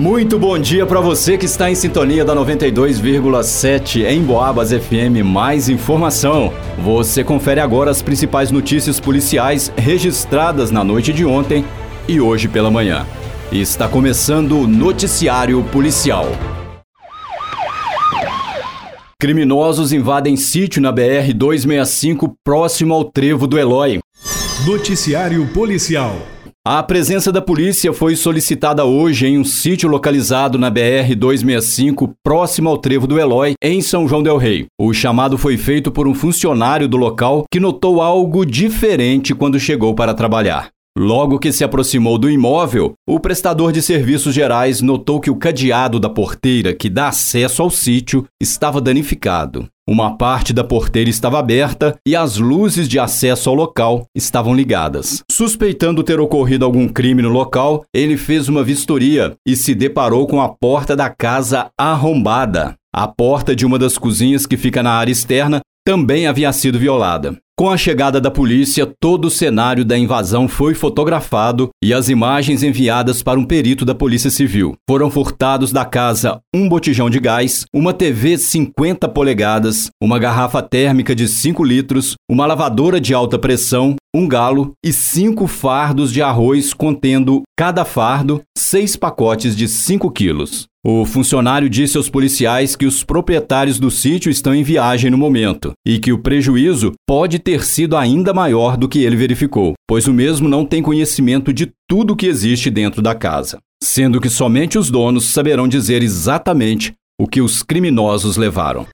Muito bom dia para você que está em sintonia da 92,7 em Boabas FM. Mais informação. Você confere agora as principais notícias policiais registradas na noite de ontem e hoje pela manhã. Está começando o Noticiário Policial. Criminosos invadem sítio na BR 265 próximo ao trevo do Eloy. Noticiário Policial. A presença da polícia foi solicitada hoje em um sítio localizado na BR 265, próximo ao trevo do Eloy, em São João del Rei. O chamado foi feito por um funcionário do local que notou algo diferente quando chegou para trabalhar. Logo que se aproximou do imóvel, o prestador de serviços gerais notou que o cadeado da porteira que dá acesso ao sítio estava danificado. Uma parte da porteira estava aberta e as luzes de acesso ao local estavam ligadas. Suspeitando ter ocorrido algum crime no local, ele fez uma vistoria e se deparou com a porta da casa arrombada. A porta de uma das cozinhas que fica na área externa também havia sido violada. Com a chegada da polícia, todo o cenário da invasão foi fotografado e as imagens enviadas para um perito da Polícia Civil. Foram furtados da casa um botijão de gás, uma TV 50 polegadas, uma garrafa térmica de 5 litros, uma lavadora de alta pressão, um galo e cinco fardos de arroz contendo cada fardo seis pacotes de 5 quilos. O funcionário disse aos policiais que os proprietários do sítio estão em viagem no momento e que o prejuízo pode ter sido ainda maior do que ele verificou, pois o mesmo não tem conhecimento de tudo que existe dentro da casa, sendo que somente os donos saberão dizer exatamente o que os criminosos levaram.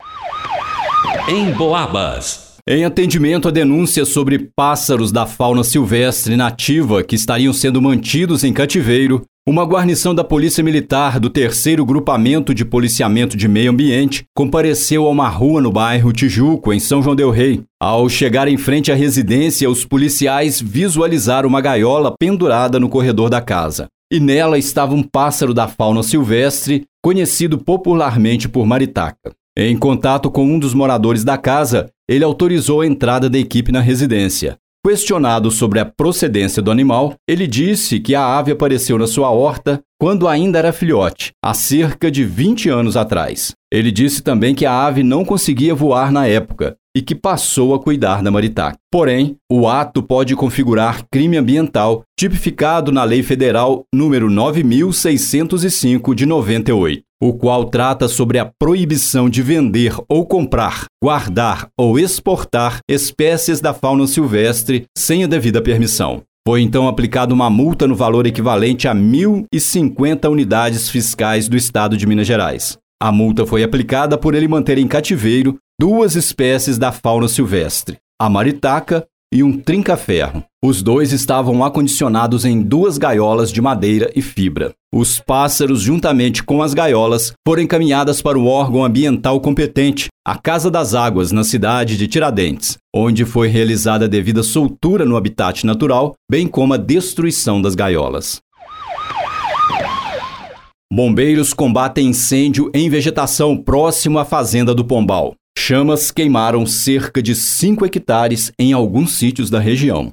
Em Boabas. Em atendimento a denúncias sobre pássaros da fauna silvestre nativa que estariam sendo mantidos em cativeiro, uma guarnição da Polícia Militar do Terceiro Grupamento de Policiamento de Meio Ambiente compareceu a uma rua no bairro Tijuco, em São João Del Rei. Ao chegar em frente à residência, os policiais visualizaram uma gaiola pendurada no corredor da casa. E nela estava um pássaro da fauna silvestre, conhecido popularmente por maritaca. Em contato com um dos moradores da casa, ele autorizou a entrada da equipe na residência. Questionado sobre a procedência do animal, ele disse que a ave apareceu na sua horta quando ainda era filhote, há cerca de 20 anos atrás. Ele disse também que a ave não conseguia voar na época e que passou a cuidar da maritaca. Porém, o ato pode configurar crime ambiental tipificado na Lei Federal número 9605 de 98, o qual trata sobre a proibição de vender ou comprar, guardar ou exportar espécies da fauna silvestre sem a devida permissão. Foi então aplicada uma multa no valor equivalente a 1.050 unidades fiscais do Estado de Minas Gerais. A multa foi aplicada por ele manter em cativeiro duas espécies da fauna silvestre, a maritaca e um trinca-ferro. Os dois estavam acondicionados em duas gaiolas de madeira e fibra. Os pássaros, juntamente com as gaiolas, foram encaminhadas para o órgão ambiental competente, a Casa das Águas, na cidade de Tiradentes, onde foi realizada a devida soltura no habitat natural, bem como a destruição das gaiolas. Bombeiros combatem incêndio em vegetação próximo à fazenda do Pombal. Chamas queimaram cerca de 5 hectares em alguns sítios da região.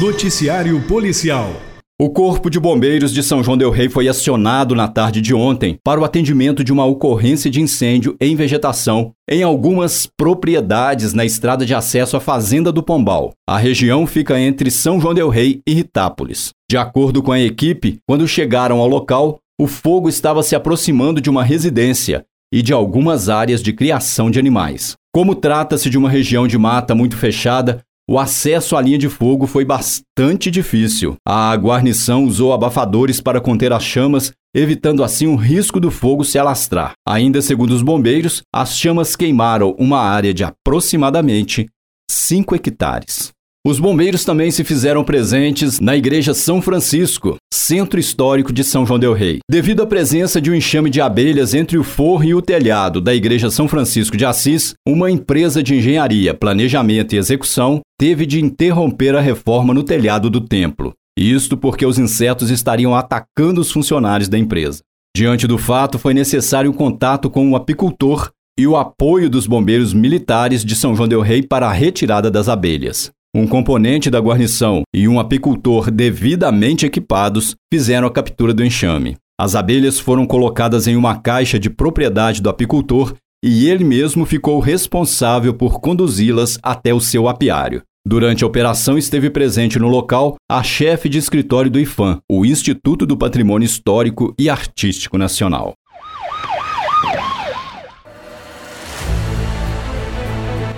Noticiário Policial. O Corpo de Bombeiros de São João Del Rei foi acionado na tarde de ontem para o atendimento de uma ocorrência de incêndio em vegetação em algumas propriedades na estrada de acesso à Fazenda do Pombal. A região fica entre São João Del Rei e Ritápolis. De acordo com a equipe, quando chegaram ao local, o fogo estava se aproximando de uma residência e de algumas áreas de criação de animais. Como trata-se de uma região de mata muito fechada, o acesso à linha de fogo foi bastante difícil. A guarnição usou abafadores para conter as chamas, evitando assim o risco do fogo se alastrar. Ainda segundo os bombeiros, as chamas queimaram uma área de aproximadamente 5 hectares. Os bombeiros também se fizeram presentes na Igreja São Francisco, centro histórico de São João del Rei. Devido à presença de um enxame de abelhas entre o forro e o telhado da Igreja São Francisco de Assis, uma empresa de engenharia, planejamento e execução teve de interromper a reforma no telhado do templo. Isto porque os insetos estariam atacando os funcionários da empresa. Diante do fato, foi necessário um contato com o um apicultor e o apoio dos bombeiros militares de São João del Rei para a retirada das abelhas. Um componente da guarnição e um apicultor devidamente equipados fizeram a captura do enxame. As abelhas foram colocadas em uma caixa de propriedade do apicultor e ele mesmo ficou responsável por conduzi-las até o seu apiário. Durante a operação esteve presente no local a chefe de escritório do IFAM, o Instituto do Patrimônio Histórico e Artístico Nacional.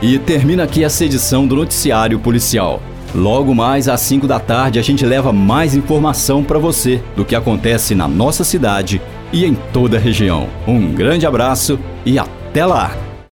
E termina aqui essa edição do Noticiário Policial. Logo mais às 5 da tarde a gente leva mais informação para você do que acontece na nossa cidade e em toda a região. Um grande abraço e até lá!